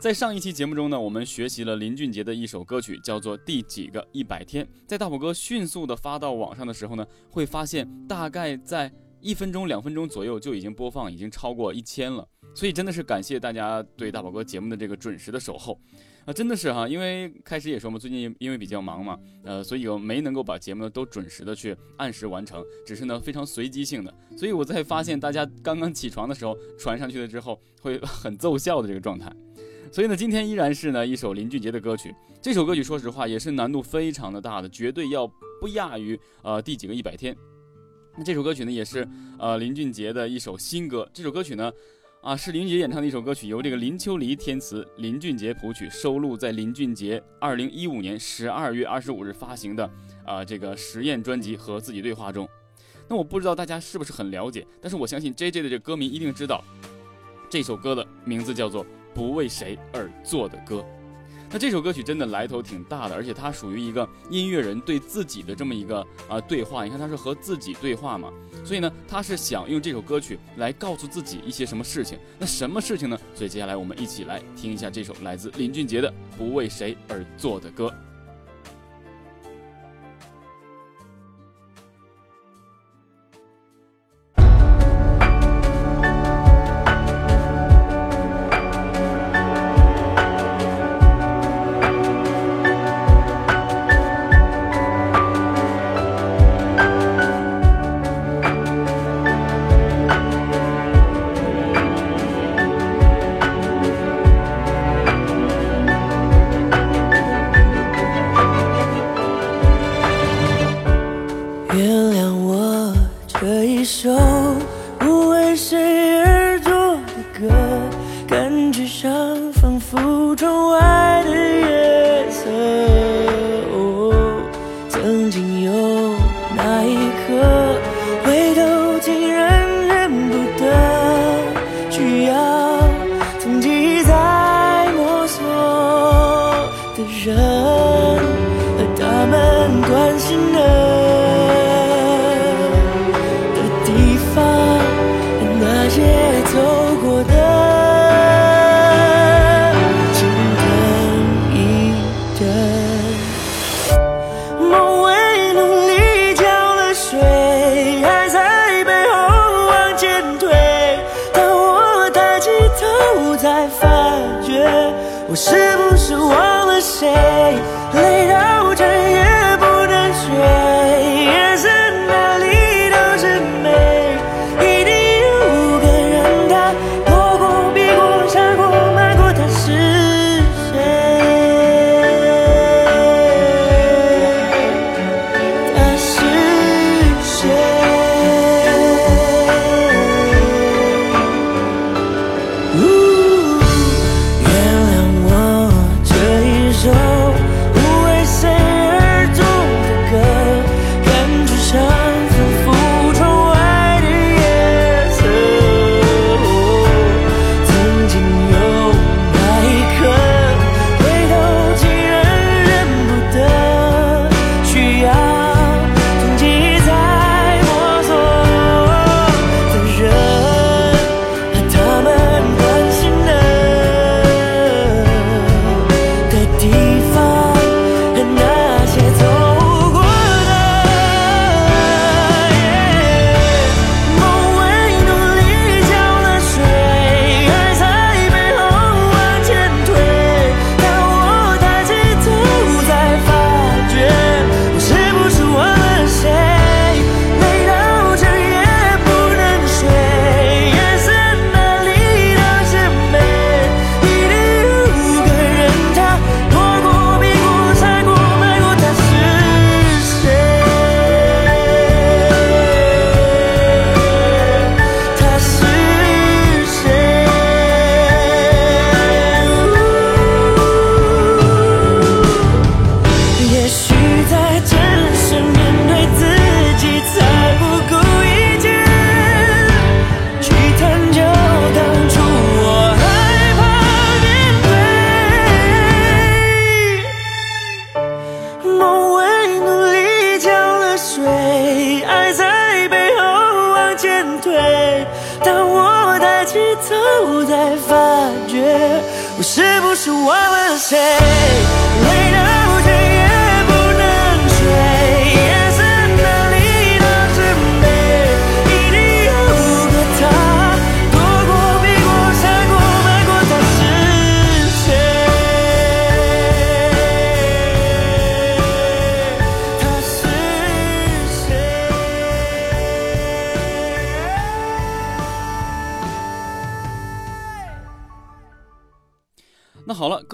在上一期节目中呢，我们学习了林俊杰的一首歌曲，叫做《第几个一百天》。在大宝哥迅速的发到网上的时候呢，会发现大概在一分钟、两分钟左右就已经播放，已经超过一千了。所以真的是感谢大家对大宝哥节目的这个准时的守候啊！真的是哈，因为开始也说嘛，最近因为比较忙嘛，呃，所以我没能够把节目呢都准时的去按时完成，只是呢非常随机性的。所以我在发现大家刚刚起床的时候传上去了之后，会很奏效的这个状态。所以呢，今天依然是呢一首林俊杰的歌曲。这首歌曲说实话也是难度非常的大的，绝对要不亚于呃第几个一百天。那这首歌曲呢也是呃林俊杰的一首新歌。这首歌曲呢啊是林俊杰演唱的一首歌曲，由这个林秋离填词，林俊杰谱曲，收录在林俊杰二零一五年十二月二十五日发行的啊这个实验专辑和自己对话中。那我不知道大家是不是很了解，但是我相信 J J 的这歌迷一定知道，这首歌的名字叫做。不为谁而作的歌，那这首歌曲真的来头挺大的，而且它属于一个音乐人对自己的这么一个啊对话。你看他是和自己对话嘛，所以呢，他是想用这首歌曲来告诉自己一些什么事情。那什么事情呢？所以接下来我们一起来听一下这首来自林俊杰的《不为谁而作的歌》。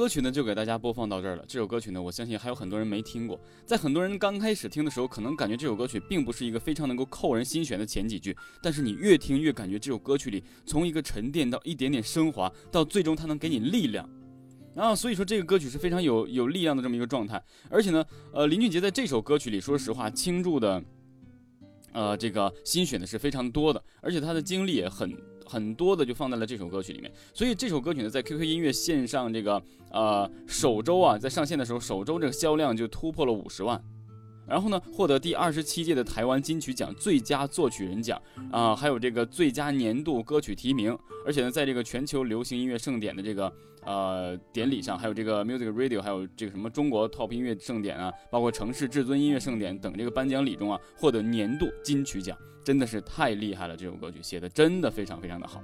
歌曲呢就给大家播放到这儿了。这首歌曲呢，我相信还有很多人没听过。在很多人刚开始听的时候，可能感觉这首歌曲并不是一个非常能够扣人心弦的前几句，但是你越听越感觉这首歌曲里从一个沉淀到一点点升华，到最终它能给你力量。然后所以说这个歌曲是非常有有力量的这么一个状态。而且呢，呃，林俊杰在这首歌曲里，说实话倾注的，呃，这个心血呢是非常多的，而且他的经历也很。很多的就放在了这首歌曲里面，所以这首歌曲呢，在 QQ 音乐线上这个呃首周啊，在上线的时候，首周这个销量就突破了五十万，然后呢，获得第二十七届的台湾金曲奖最佳作曲人奖啊、还有这个最佳年度歌曲提名，而且呢，在这个全球流行音乐盛典的这个呃典礼上，还有这个 Music Radio，还有这个什么中国 Top 音乐盛典啊，包括城市至尊音乐盛典等这个颁奖礼中啊，获得年度金曲奖，真的是太厉害了！这首歌曲写的真的非常非常的好。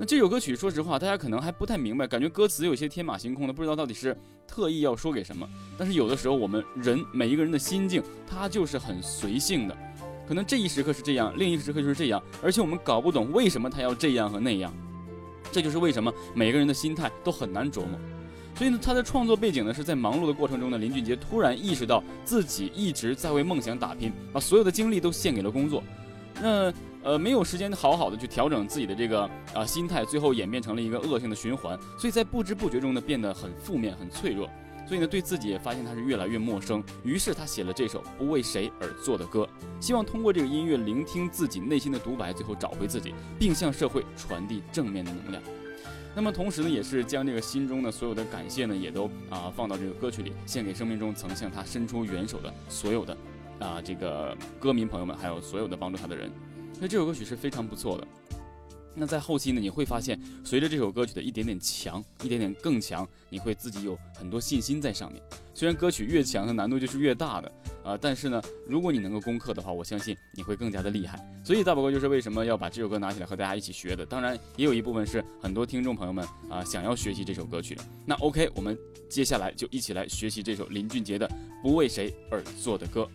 那这首歌曲，说实话，大家可能还不太明白，感觉歌词有些天马行空的，不知道到底是特意要说给什么。但是有的时候，我们人每一个人的心境，它就是很随性的，可能这一时刻是这样，另一时刻就是这样，而且我们搞不懂为什么他要这样和那样。这就是为什么每个人的心态都很难琢磨。所以呢，他的创作背景呢是在忙碌的过程中呢，林俊杰突然意识到自己一直在为梦想打拼，把所有的精力都献给了工作。那呃没有时间好好的去调整自己的这个啊、心态，最后演变成了一个恶性的循环。所以在不知不觉中呢，变得很负面、很脆弱。所以呢，对自己也发现他是越来越陌生。于是他写了这首不为谁而作的歌，希望通过这个音乐聆听自己内心的独白，最后找回自己，并向社会传递正面的能量。那么同时呢，也是将这个心中的所有的感谢呢，也都啊、放到这个歌曲里，献给生命中曾向他伸出援手的所有的啊、这个歌迷朋友们，还有所有的帮助他的人。那这首歌曲是非常不错的。那在后期呢，你会发现，随着这首歌曲的一点点强，一点点更强，你会自己有很多信心在上面。虽然歌曲越强，它难度就是越大的啊、但是呢，如果你能够攻克的话，我相信你会更加的厉害。所以大宝哥就是为什么要把这首歌拿起来和大家一起学的。当然，也有一部分是很多听众朋友们啊、想要学习这首歌曲。那 OK，我们接下来就一起来学习这首林俊杰的《不为谁而作的歌》。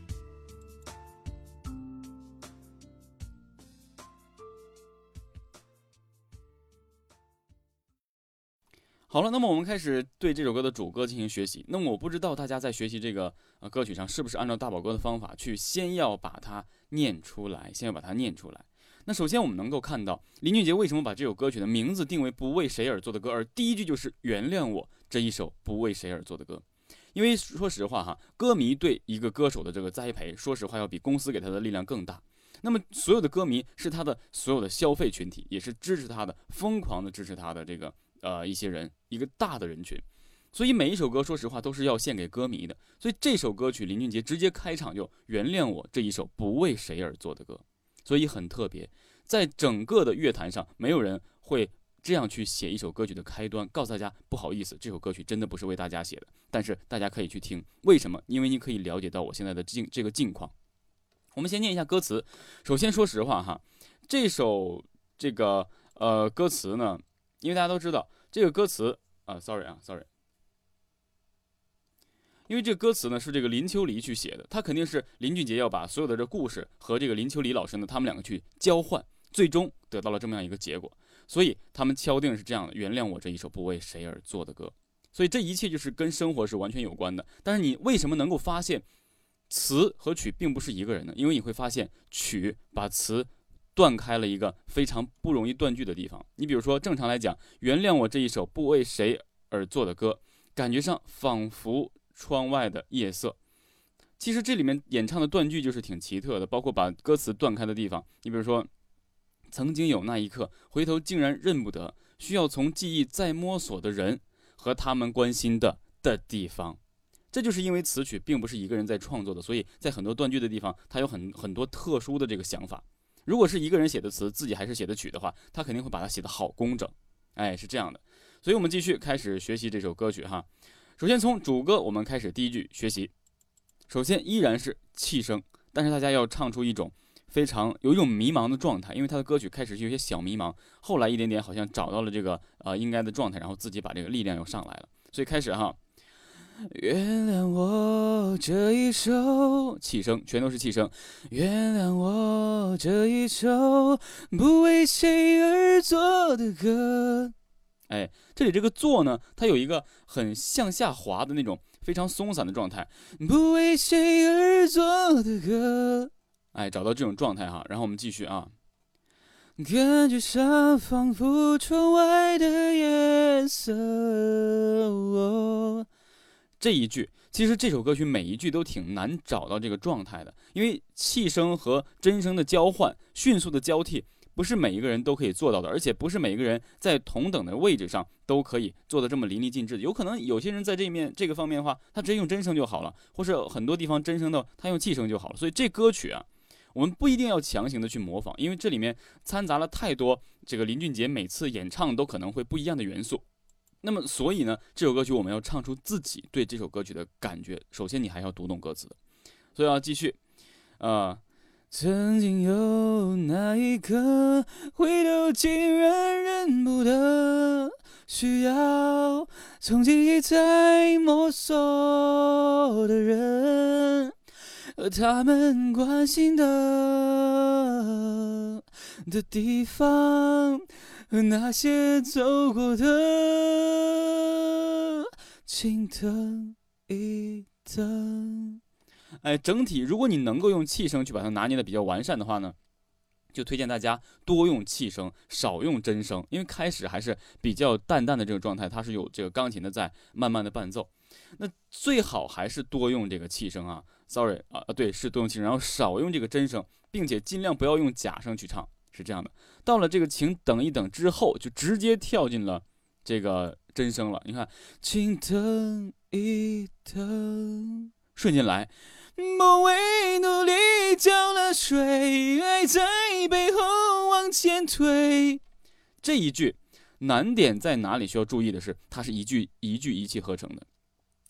好了，那么我们开始对这首歌的主歌进行学习。那么我不知道大家在学习这个呃歌曲上是不是按照大宝哥的方法去，先要把它念出来，先要把它念出来。那首先我们能够看到林俊杰为什么把这首歌曲的名字定为不为谁而作的歌，而第一句就是原谅我这一首不为谁而作的歌。因为说实话哈，歌迷对一个歌手的这个栽培，说实话要比公司给他的力量更大。那么所有的歌迷是他的所有的消费群体，也是支持他的、疯狂的支持他的这个呃一些人，一个大的人群。所以每一首歌，说实话都是要献给歌迷的。所以这首歌曲林俊杰直接开场就原谅我这一首不为谁而作的歌，所以很特别。在整个的乐坛上，没有人会这样去写一首歌曲的开端，告诉大家不好意思，这首歌曲真的不是为大家写的，但是大家可以去听。为什么？因为你可以了解到我现在的境这个境况。我们先念一下歌词。首先说实话哈，这首这个呃歌词呢，因为大家都知道这个歌词啊，sorry 啊，sorry。因为这个歌词呢是这个林秋离去写的，他肯定是林俊杰要把所有的这故事和这个林秋离老师呢，他们两个去交换，最终得到了这么样一个结果。所以他们敲定是这样的：原谅我这一首不为谁而作的歌。所以这一切就是跟生活是完全有关的。但是你为什么能够发现词和曲并不是一个人呢？因为你会发现曲把词断开了一个非常不容易断句的地方。你比如说，正常来讲，原谅我这一首不为谁而作的歌，感觉上仿佛窗外的夜色。其实这里面演唱的断句就是挺奇特的，包括把歌词断开的地方。你比如说，曾经有那一刻，回头竟然认不得，需要从记忆再摸索的人和他们关心的的地方。这就是因为词曲并不是一个人在创作的，所以在很多断句的地方，它有很很多特殊的这个想法。如果是一个人写的词，自己还是写的曲的话，他肯定会把它写得好工整。哎，是这样的。所以我们继续开始学习这首歌曲哈。首先从主歌我们开始第一句学习。首先依然是气声，但是大家要唱出一种非常有一种迷茫的状态，因为他的歌曲开始是有些小迷茫，后来一点点好像找到了这个呃应该的状态，然后自己把这个力量又上来了。所以开始哈。原谅我这一首气声，全都是气声。原谅我这一首不为谁而作的歌。哎，这里这个做呢，它有一个很向下滑的那种非常松散的状态。不为谁而作的歌。哎，找到这种状态哈，然后我们继续啊。感觉上仿佛窗外的夜色。这一句，其实这首歌曲每一句都挺难找到这个状态的，因为气声和真声的交换、迅速的交替，不是每一个人都可以做到的，而且不是每个人在同等的位置上都可以做的这么淋漓尽致。有可能有些人在这面这个方面的话，他直接用真声就好了，或是很多地方真声的他用气声就好了。所以这歌曲啊，我们不一定要强行的去模仿，因为这里面掺杂了太多这个林俊杰每次演唱都可能会不一样的元素。那么，所以呢，这首歌曲我们要唱出自己对这首歌曲的感觉。首先，你还要读懂歌词，所以要继续。啊，曾经有那一刻，回头竟然认不得，需要从记忆再摸索的人，和他们关心的的地方。那些走过的，请等一等。哎，整体如果你能够用气声去把它拿捏的比较完善的话呢，就推荐大家多用气声，少用真声，因为开始还是比较淡淡的这个状态，它是有这个钢琴的在慢慢的伴奏。那最好还是多用这个气声啊，sorry 啊啊对，是多用气声，然后少用这个真声，并且尽量不要用假声去唱。是这样的，到了这个请等一等之后，就直接跳进了这个真声了。你看，请等一等，瞬间来。梦为努力浇了水，爱在背后往前推。这一句难点在哪里？需要注意的是，它是一句一句一气呵成的，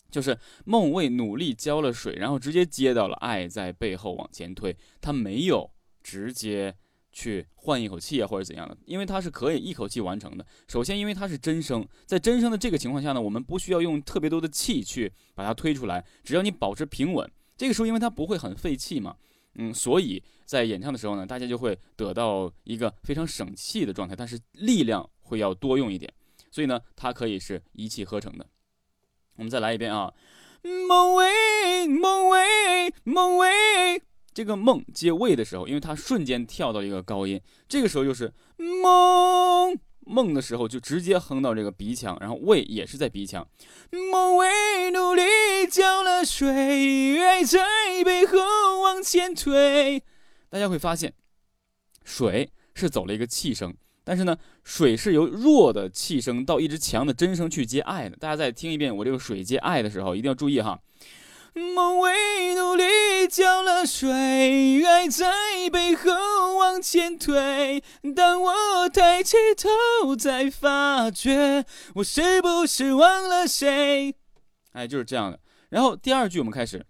就是梦为努力浇了水，然后直接接到了爱在背后往前推，它没有直接。去换一口气啊，或者怎样的？因为它是可以一口气完成的。首先，因为它是真声，在真声的这个情况下呢，我们不需要用特别多的气去把它推出来，只要你保持平稳。这个时候，因为它不会很费气嘛，嗯，所以在演唱的时候呢，大家就会得到一个非常省气的状态，但是力量会要多用一点，所以呢，它可以是一气呵成的。我们再来一遍啊，梦为梦为梦为。这个梦接位的时候，因为它瞬间跳到一个高音，这个时候就是梦梦的时候，就直接哼到这个鼻腔，然后位也是在鼻腔。梦为努力浇了水，爱在背后往前推。大家会发现，水是走了一个气声，但是呢，水是由弱的气声到一直强的真声去接爱的。大家再听一遍我这个水接爱的时候，一定要注意哈。梦为努力浇了水，爱在背后往前推。当我抬起头，才发觉我是不是忘了谁？哎，就是这样的。然后第二句我们开始。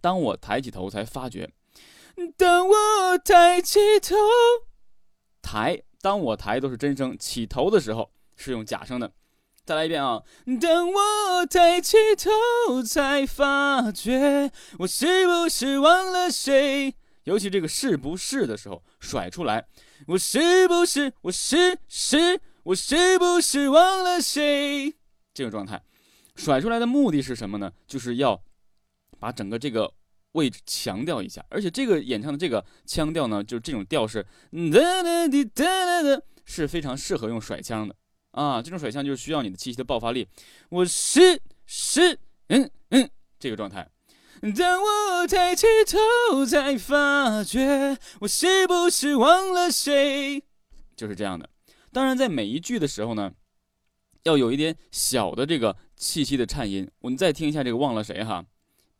当我抬起头，才发觉。当我抬起头，抬，当我抬都是真声，起头的时候是用假声的。再来一遍啊！当我抬起头，才发觉我是不是忘了谁？尤其这个是不是的时候甩出来，我是不是我是是我是不是忘了谁？这个状态甩出来的目的是什么呢？就是要把整个这个位置强调一下，而且这个演唱的这个腔调呢，就是这种调式，哒哒滴哒哒哒，是非常适合用甩腔的。啊，这种甩腔就是需要你的气息的爆发力。我是是嗯嗯这个状态。当我抬起头，才发觉我是不是忘了谁？就是这样的。当然，在每一句的时候呢，要有一点小的这个气息的颤音。我们再听一下这个忘了谁哈。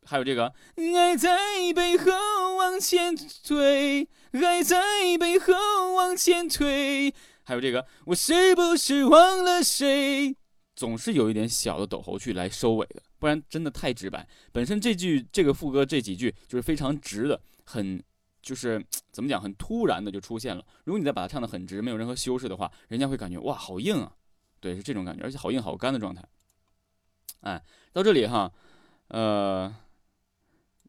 还有这个爱在背后往前推，爱在背后往前推，还有这个我是不是忘了谁？总是有一点小的抖喉去来收尾的，不然真的太直白。本身这句这个副歌这几句就是非常直的，很就是怎么讲，很突然的就出现了。如果你再把它唱的很直，没有任何修饰的话，人家会感觉哇好硬啊，对，是这种感觉，而且好硬好干的状态。哎，到这里哈，呃，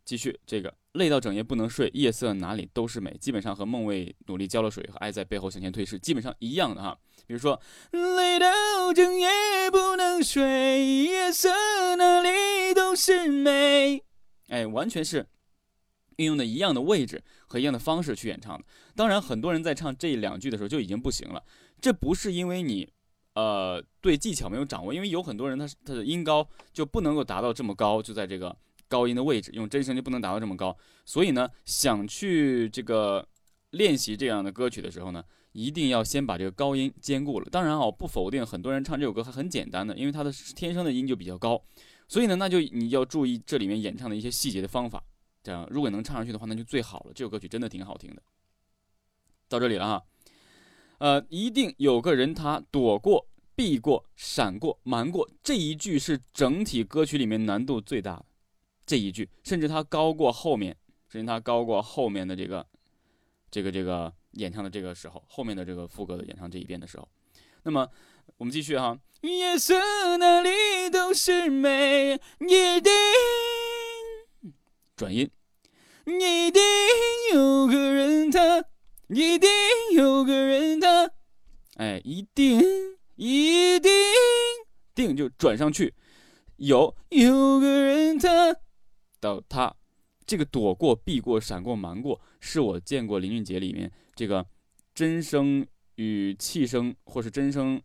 继续这个累到整夜不能睡，夜色哪里都是美，基本上和梦为努力浇了水和爱在背后向前推是基本上一样的哈。比如说累到整夜不能睡，夜色哪里都是美，哎，完全是运用的一样的位置和一样的方式去演唱的。当然，很多人在唱这两句的时候就已经不行了，这不是因为你。呃，对技巧没有掌握，因为有很多人他他的音高就不能够达到这么高，就在这个高音的位置，用真声就不能达到这么高，所以呢，想去这个练习这样的歌曲的时候呢，一定要先把这个高音兼顾了。当然啊，不否定很多人唱这首歌还很简单的，因为他的天生的音就比较高，所以呢，那就你要注意这里面演唱的一些细节的方法，这样如果能唱上去的话，那就最好了。这首歌曲真的挺好听的。到这里了哈。呃，一定有个人他躲过、避过、闪过、瞒过，这一句是整体歌曲里面难度最大的这一句，甚至它高过后面，甚至它高过后面的这个、这个、这个演唱的这个时候，后面的这个副歌的演唱这一遍的时候。那么我们继续哈，夜色哪里都是美，一定转音，一定有个人他。一定有个人他，哎，一定一定定就转上去，有有个人他到他，这个躲过、避过、闪过、瞒过，是我见过林俊杰里面这个真声与气声，或是真声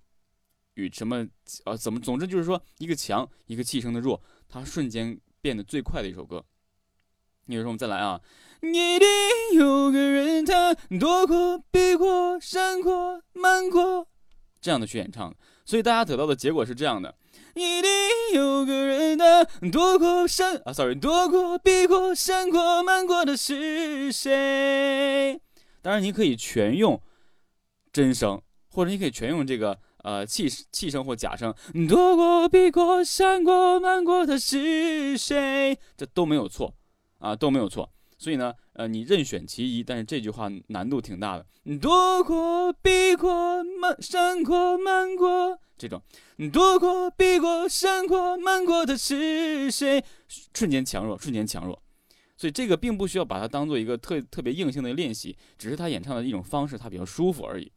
与什么啊？怎么？总之就是说，一个强，一个气声的弱，它瞬间变得最快的一首歌。你说我们再来啊？一定有个人，他躲过、避过、闪过、瞒过，这样的去演唱，所以大家得到的结果是这样的：一定有个人，他躲过、闪啊，sorry，躲过、避过、闪过、瞒过的是谁？当然，你可以全用真声，或者你可以全用这个呃气气声或假声。躲过、避过、闪过、瞒过的是谁？这都没有错啊，都没有错。所以呢，呃，你任选其一，但是这句话难度挺大的。躲过、避过、瞒、闪过、瞒过，这种，躲过、避过、闪过、瞒过的是谁？瞬间强弱，瞬间强弱。所以这个并不需要把它当做一个特特别硬性的练习，只是他演唱的一种方式，他比较舒服而已。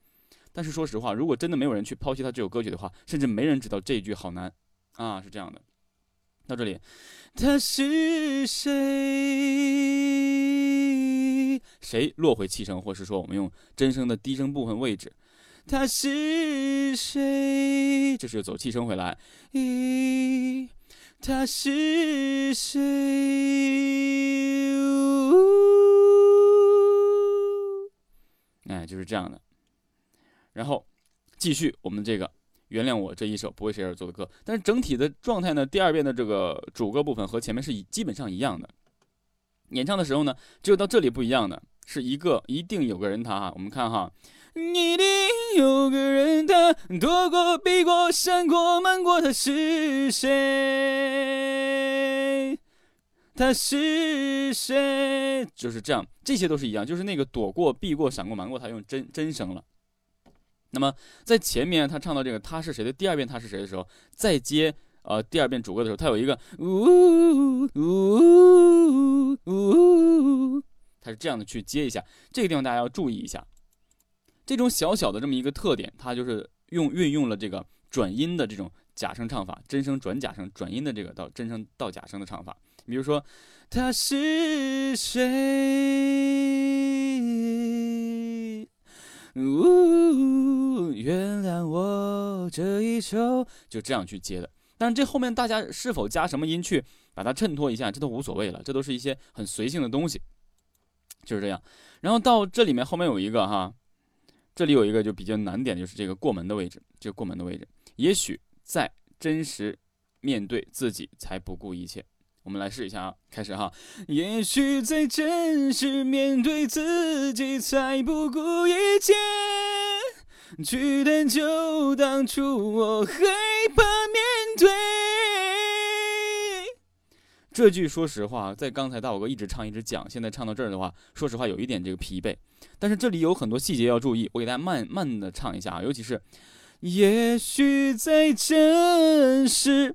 但是说实话，如果真的没有人去抛弃他这首歌曲的话，甚至没人知道这一句好难啊，是这样的。到这里。他是谁？谁落回气声，或是说我们用真声的低声部分位置？他是谁？这是走气声回来。咦，他是谁？哎，就是这样的。然后继续我们这个。原谅我这一首不为谁而作的歌，但是整体的状态呢？第二遍的这个主歌部分和前面是基本上一样的。演唱的时候呢，只有到这里不一样的，是一个一定有个人他哈。我们看哈，一定有个人他躲过、避过、闪过、瞒过，他是谁？他是谁？就是这样，这些都是一样，就是那个躲过、避过、闪过、瞒过，他用真真声了。那么在前面他唱到这个他是谁的第二遍他是谁的时候，再接呃第二遍主歌的时候，他有一个呜呜呜呜，他是这样的去接一下，这个地方大家要注意一下，这种小小的这么一个特点，它就是用运用了这个转音的这种假声唱法，真声转假声，转音的这个到真声到假声的唱法，比如说他是谁？呜，原谅我这一首，就这样去接的。但是这后面大家是否加什么音去把它衬托一下，这都无所谓了，这都是一些很随性的东西，就是这样。然后到这里面后面有一个哈，这里有一个就比较难点，就是这个过门的位置，这个过门的位置，也许在真实面对自己才不顾一切。我们来试一下啊，开始哈。也许在真实面对自己，才不顾一切去探究当初我害怕面对。这句说实话，在刚才大宝哥一直唱一直讲，现在唱到这儿的话，说实话有一点这个疲惫。但是这里有很多细节要注意，我给大家慢慢的唱一下啊，尤其是，也许在真实。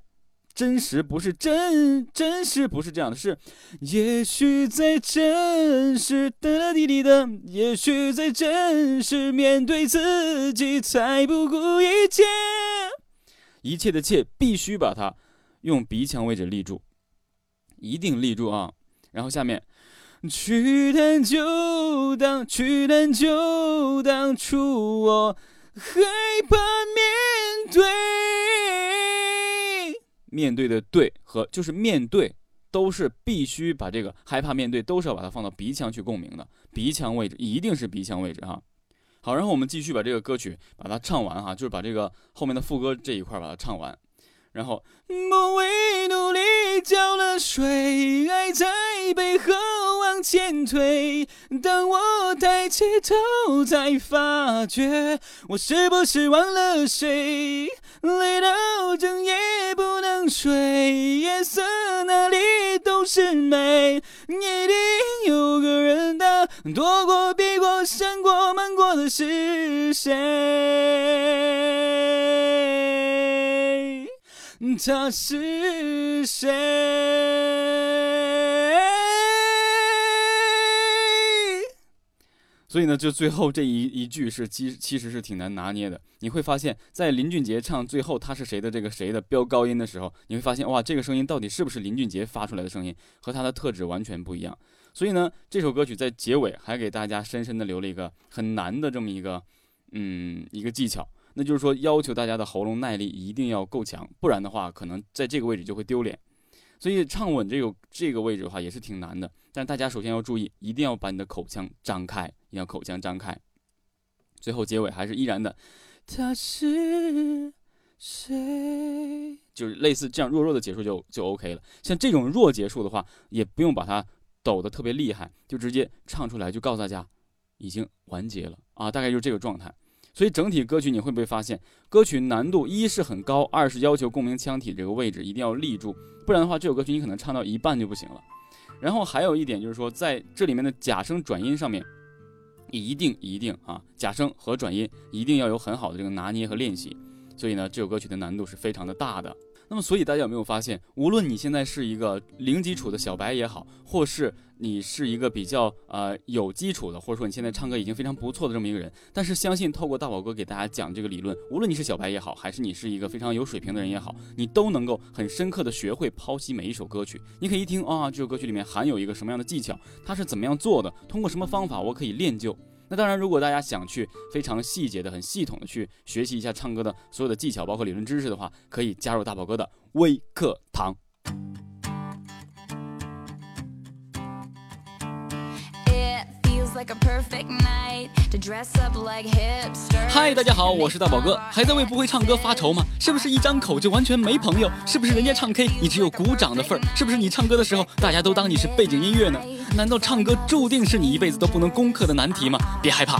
真实不是真，真实不是这样的，是也许在真实的滴滴的，也许在真实面对自己，才不顾一切，一切的切必须把它用鼻腔位置立住，一定立住啊！然后下面去探究当去探究当初我害怕面对。面对的对和就是面对，都是必须把这个害怕面对，都是要把它放到鼻腔去共鸣的，鼻腔位置一定是鼻腔位置哈。好，然后我们继续把这个歌曲把它唱完哈，就是把这个后面的副歌这一块把它唱完。然后，不为努力浇了水，爱在背后往前推。当我抬起头，才发觉？我是不是忘了谁？累到整夜不能睡，夜色哪里都是美，一定有个人他躲过、避过、闪过、瞒过的是谁？他是谁？所以呢，就最后这一一句是其其实是挺难拿捏的。你会发现在林俊杰唱最后他是谁的这个谁的飙高音的时候，你会发现哇，这个声音到底是不是林俊杰发出来的声音，和他的特质完全不一样。所以呢，这首歌曲在结尾还给大家深深的留了一个很难的这么一个嗯一个技巧。那就是说，要求大家的喉咙耐力一定要够强，不然的话，可能在这个位置就会丢脸。所以唱稳这个这个位置的话，也是挺难的。但大家首先要注意，一定要把你的口腔张开，一定要口腔张开。最后结尾还是依然的，他是谁？就是类似这样弱弱的结束就就 OK 了。像这种弱结束的话，也不用把它抖得特别厉害，就直接唱出来，就告诉大家已经完结了啊，大概就是这个状态。所以整体歌曲你会不会发现，歌曲难度一是很高，二是要求共鸣腔体这个位置一定要立住，不然的话这首歌曲你可能唱到一半就不行了。然后还有一点就是说，在这里面的假声转音上面，一定一定啊，假声和转音一定要有很好的这个拿捏和练习。所以呢，这首歌曲的难度是非常的大的。那么，所以大家有没有发现，无论你现在是一个零基础的小白也好，或是你是一个比较呃有基础的，或者说你现在唱歌已经非常不错的这么一个人，但是相信透过大宝哥给大家讲这个理论，无论你是小白也好，还是你是一个非常有水平的人也好，你都能够很深刻的学会剖析每一首歌曲。你可以一听啊，这首歌曲里面含有一个什么样的技巧，它是怎么样做的，通过什么方法我可以练就。那当然，如果大家想去非常细节的、很系统的去学习一下唱歌的所有的技巧，包括理论知识的话，可以加入大宝哥的微课堂。嗨，大家好，我是大宝哥，还在为不会唱歌发愁吗？是不是一张口就完全没朋友？是不是人家唱 K 你只有鼓掌的份儿？是不是你唱歌的时候大家都当你是背景音乐呢？难道唱歌注定是你一辈子都不能攻克的难题吗？别害怕，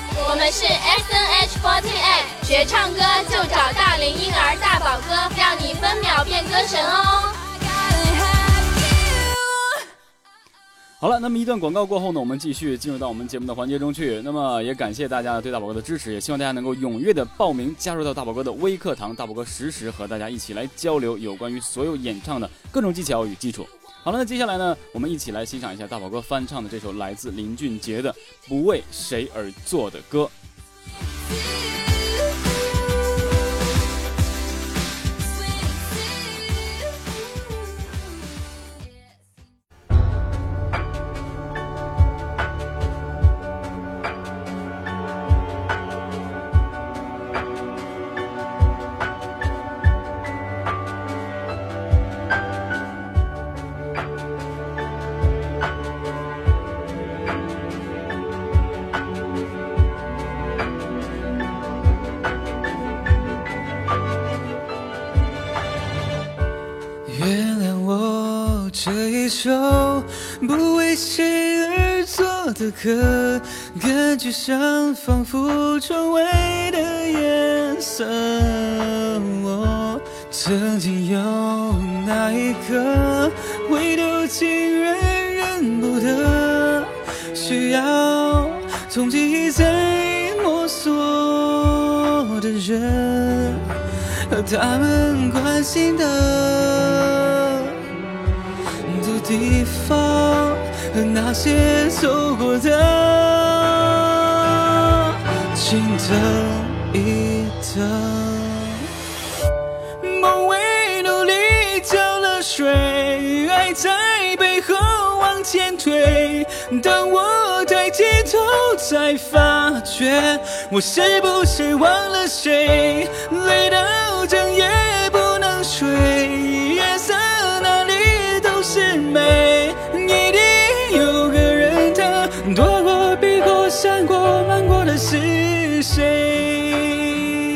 我们是 S N H forty eight，学唱歌就找大龄婴儿大宝哥，让你分秒变歌神哦。好了，那么一段广告过后呢，我们继续进入到我们节目的环节中去。那么也感谢大家对大宝哥的支持，也希望大家能够踊跃的报名加入到大宝哥的微课堂，大宝哥实时和大家一起来交流有关于所有演唱的各种技巧与基础。好了，那接下来呢，我们一起来欣赏一下大宝哥翻唱的这首来自林俊杰的《不为谁而作的歌》。谁而作的歌，感觉上仿佛窗外的颜色。我曾经有那一刻，回头竟然认不得，需要从记忆再摸索的人，和他们关心的。的地方和那些走过的，请等一等。梦为努力浇了水，爱在背后往前推。当我抬起头，才发觉我是不是忘了谁？累到整夜不能睡，是谁？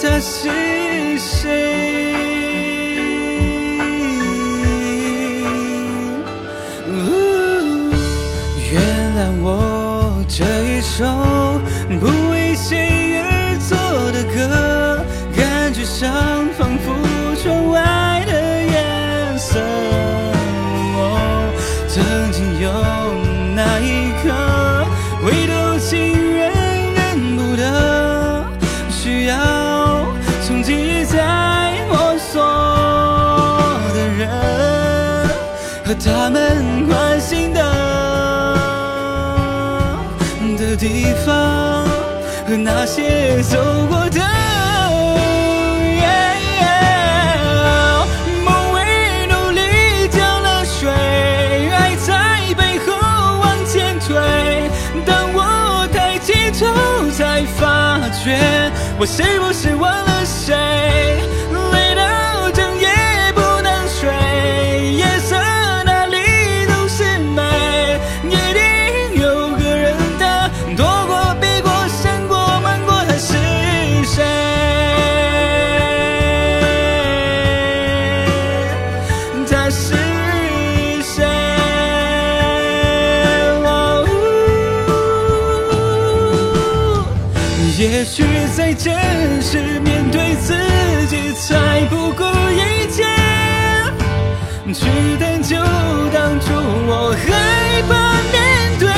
他是谁？呜原谅我这一首他们关心的的地方，和那些走过的。梦为努力浇了水，爱在背后往前推。当我抬起头，才发觉我是不是忘了谁？也许在真实面对自己，才不顾一切。去探究当初我害怕面对。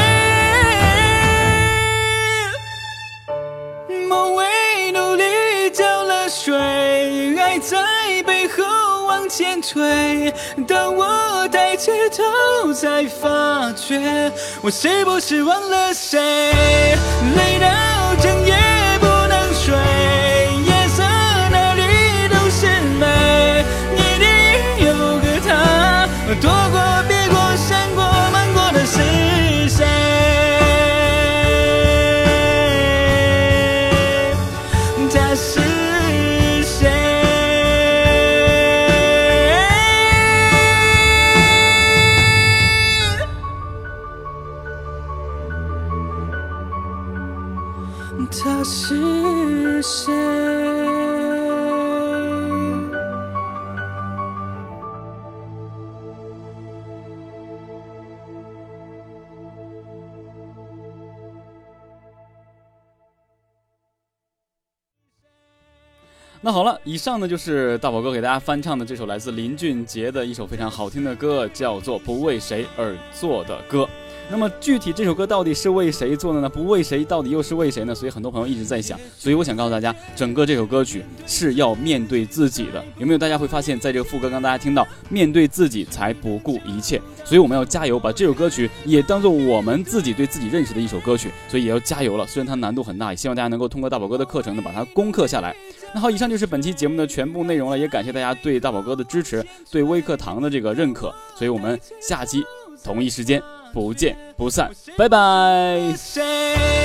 梦为努力浇了水，爱在背后往前推。当我抬起头，才发觉我是不是忘了谁？累到躲过、避过、那好了，以上呢就是大宝哥给大家翻唱的这首来自林俊杰的一首非常好听的歌，叫做《不为谁而作的歌》。那么具体这首歌到底是为谁做的呢？不为谁到底又是为谁呢？所以很多朋友一直在想，所以我想告诉大家，整个这首歌曲是要面对自己的。有没有大家会发现，在这个副歌刚大家听到，面对自己才不顾一切。所以我们要加油，把这首歌曲也当做我们自己对自己认识的一首歌曲，所以也要加油了。虽然它难度很大，也希望大家能够通过大宝哥的课程呢，把它攻克下来。那好，以上就是本期节目的全部内容了，也感谢大家对大宝哥的支持，对微课堂的这个认可。所以我们下期同一时间不见不散，拜拜。